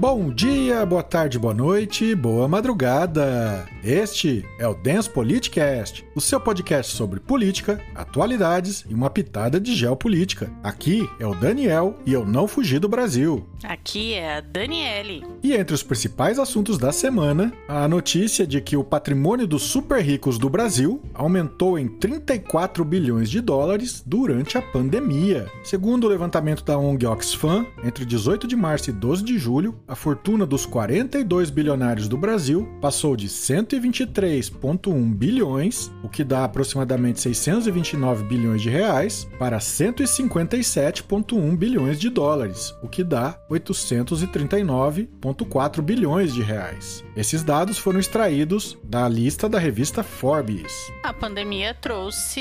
Bom dia, boa tarde, boa noite, boa madrugada. Este é o Dance Politicast, o seu podcast sobre política, atualidades e uma pitada de geopolítica. Aqui é o Daniel e eu não fugi do Brasil. Aqui é a Daniele. E entre os principais assuntos da semana, a notícia de que o patrimônio dos super ricos do Brasil aumentou em 34 bilhões de dólares durante a pandemia. Segundo o levantamento da ONG Oxfam, entre 18 de março e 12 de julho, a fortuna dos 42 bilionários do Brasil passou de 123,1 bilhões, o que dá aproximadamente 629 bilhões de reais, para 157,1 bilhões de dólares, o que dá 839,4 bilhões de reais. Esses dados foram extraídos da lista da revista Forbes. A pandemia trouxe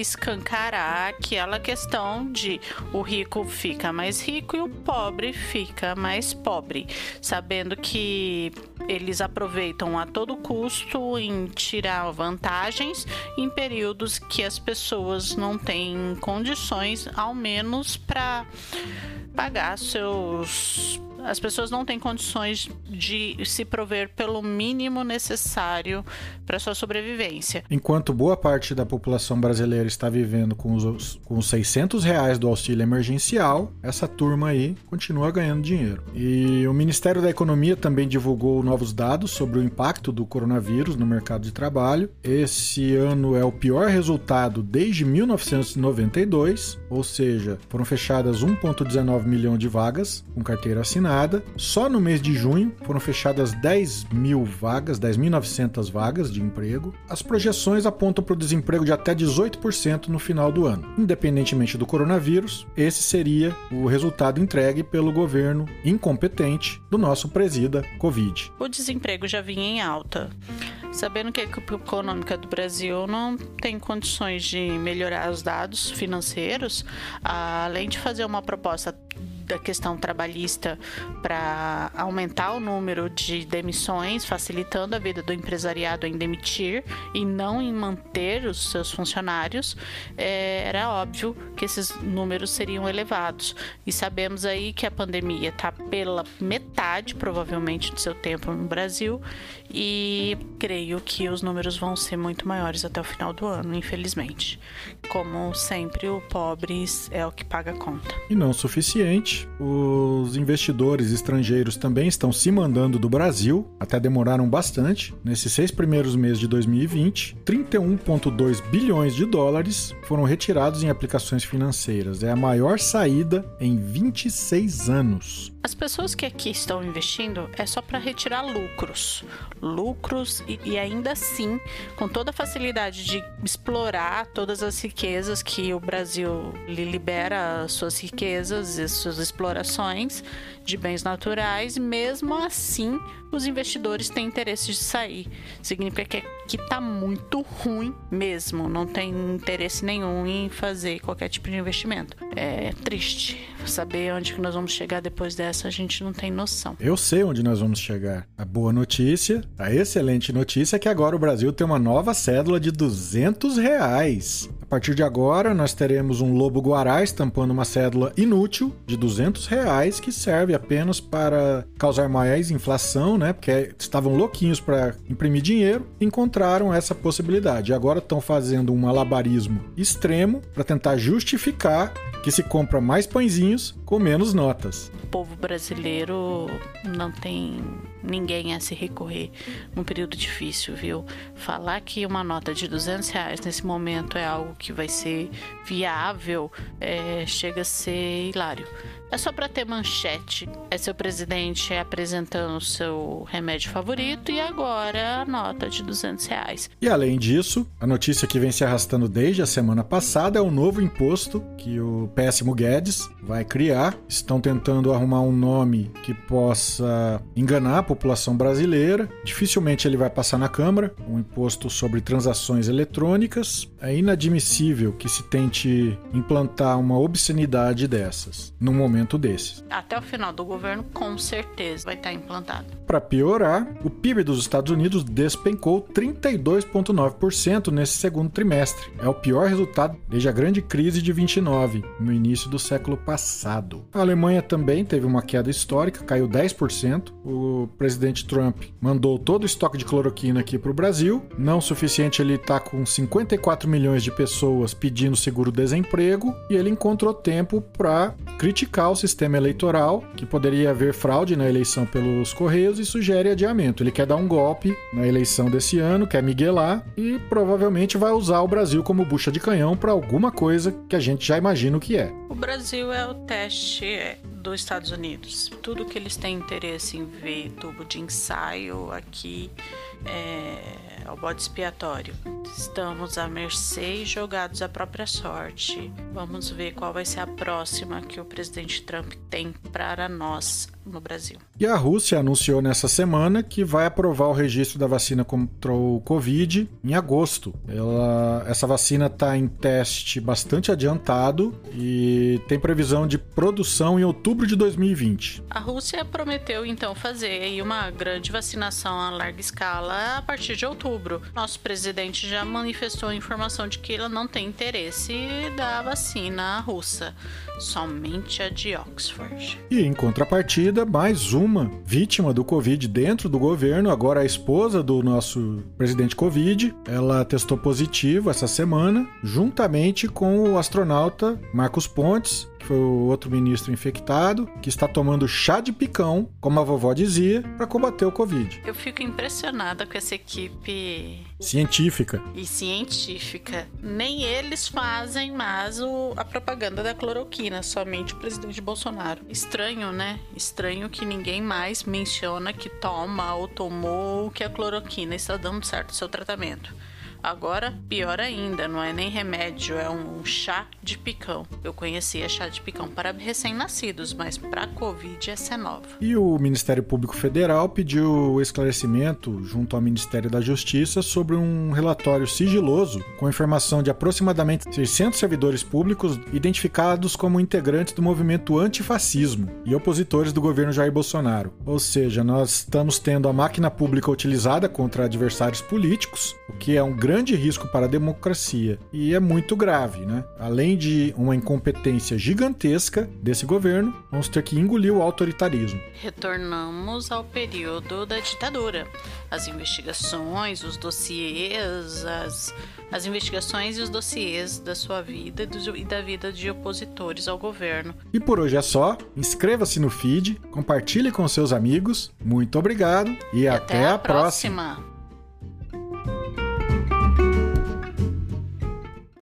escancarar aquela questão de o rico fica mais rico e o pobre fica mais pobre sabendo que eles aproveitam a todo custo em tirar vantagens em períodos que as pessoas não têm condições, ao menos para pagar seus as pessoas não têm condições de se prover pelo mínimo necessário para sua sobrevivência. Enquanto boa parte da população brasileira está vivendo com os, com os 600 reais do auxílio emergencial, essa turma aí continua ganhando dinheiro. E o Ministério da Economia também divulgou novos dados sobre o impacto do coronavírus no mercado de trabalho. Esse ano é o pior resultado desde 1992, ou seja, foram fechadas 1,19 milhão de vagas com carteira assinada nada. Só no mês de junho foram fechadas 10 mil vagas, 10.900 vagas de emprego. As projeções apontam para o desemprego de até 18% no final do ano. Independentemente do coronavírus, esse seria o resultado entregue pelo governo incompetente do nosso presida Covid. O desemprego já vinha em alta sabendo que a econômica do Brasil não tem condições de melhorar os dados financeiros, além de fazer uma proposta da questão trabalhista para aumentar o número de demissões, facilitando a vida do empresariado em demitir e não em manter os seus funcionários, é, era óbvio que esses números seriam elevados. E sabemos aí que a pandemia está pela metade, provavelmente, do seu tempo no Brasil, e creio que os números vão ser muito maiores até o final do ano, infelizmente. Como sempre, o pobre é o que paga a conta. E não o suficiente os investidores estrangeiros também estão se mandando do Brasil, até demoraram bastante. Nesses seis primeiros meses de 2020, 31,2 bilhões de dólares foram retirados em aplicações financeiras. É a maior saída em 26 anos. As pessoas que aqui estão investindo é só para retirar lucros. Lucros e, e, ainda assim, com toda a facilidade de explorar todas as riquezas que o Brasil lhe libera, suas riquezas suas explorações de bens naturais, mesmo assim os investidores têm interesse de sair. Significa que está muito ruim mesmo, não tem interesse nenhum em fazer qualquer tipo de investimento. É triste saber onde que nós vamos chegar depois dessa, a gente não tem noção. Eu sei onde nós vamos chegar. A boa notícia, a excelente notícia é que agora o Brasil tem uma nova cédula de 200 reais partir de agora, nós teremos um lobo guará estampando uma cédula inútil de 200 reais que serve apenas para causar mais inflação, né? Porque estavam louquinhos para imprimir dinheiro, encontraram essa possibilidade. Agora estão fazendo um malabarismo extremo para tentar justificar que se compra mais pãezinhos com menos notas. O povo brasileiro não tem ninguém a se recorrer num período difícil, viu? Falar que uma nota de 200 reais nesse momento é algo que vai ser viável é, chega a ser hilário. É só para ter manchete. É seu presidente apresentando o seu remédio favorito e agora a nota de 200 reais. E além disso, a notícia que vem se arrastando desde a semana passada é o novo imposto que o péssimo Guedes vai criar. Estão tentando arrumar um nome que possa enganar a população brasileira. Dificilmente ele vai passar na Câmara. Um imposto sobre transações eletrônicas. É inadmissível que se tente implantar uma obscenidade dessas num momento momento desses. Até o final do governo, com certeza vai estar implantado. Para piorar, o PIB dos Estados Unidos despencou 32,9% nesse segundo trimestre. É o pior resultado desde a grande crise de 29, no início do século passado. A Alemanha também teve uma queda histórica, caiu 10%. O presidente Trump mandou todo o estoque de cloroquina aqui para o Brasil. Não suficiente, ele está com 54 milhões de pessoas pedindo seguro-desemprego e ele encontrou tempo para criticar o sistema eleitoral, que poderia haver fraude na eleição pelos Correios e sugere adiamento. Ele quer dar um golpe na eleição desse ano, quer miguelar e provavelmente vai usar o Brasil como bucha de canhão para alguma coisa que a gente já imagina o que é. O Brasil é o teste dos Estados Unidos. Tudo que eles têm interesse em ver tubo de ensaio aqui é, é o bode expiatório. Estamos à mercê e jogados à própria sorte. Vamos ver qual vai ser a próxima que o presidente Trump tem para nós no Brasil. E a Rússia anunciou nessa semana que vai aprovar o registro da vacina contra o Covid em agosto. Ela, essa vacina está em teste bastante adiantado e tem previsão de produção em outubro de 2020. A Rússia prometeu então fazer uma grande vacinação a larga escala a partir de outubro. Nosso presidente já manifestou a informação de que ele não tem interesse da vacina russa, somente a de Oxford. E em contrapartida, mais uma vítima do Covid dentro do governo, agora a esposa do nosso presidente Covid. Ela testou positivo essa semana, juntamente com o astronauta Marcos Pontes, foi o outro ministro infectado, que está tomando chá de picão, como a vovó dizia, para combater o Covid. Eu fico impressionada com essa equipe científica. E científica. Nem eles fazem mais o, a propaganda da cloroquina, somente o presidente Bolsonaro. Estranho, né? Estranho que ninguém mais menciona que toma ou tomou que a cloroquina está dando certo o seu tratamento. Agora, pior ainda, não é nem remédio, é um chá de picão. Eu conhecia chá de picão para recém-nascidos, mas para Covid essa é nova. E o Ministério Público Federal pediu esclarecimento junto ao Ministério da Justiça sobre um relatório sigiloso com informação de aproximadamente 600 servidores públicos identificados como integrantes do movimento antifascismo e opositores do governo Jair Bolsonaro. Ou seja, nós estamos tendo a máquina pública utilizada contra adversários políticos, o que é um grande grande risco para a democracia e é muito grave, né? Além de uma incompetência gigantesca desse governo, vamos ter que engolir o autoritarismo. Retornamos ao período da ditadura. As investigações, os dossiês, as, as investigações e os dossiês da sua vida e da vida de opositores ao governo. E por hoje é só. Inscreva-se no feed, compartilhe com seus amigos. Muito obrigado e, e até, até, a próxima. próxima.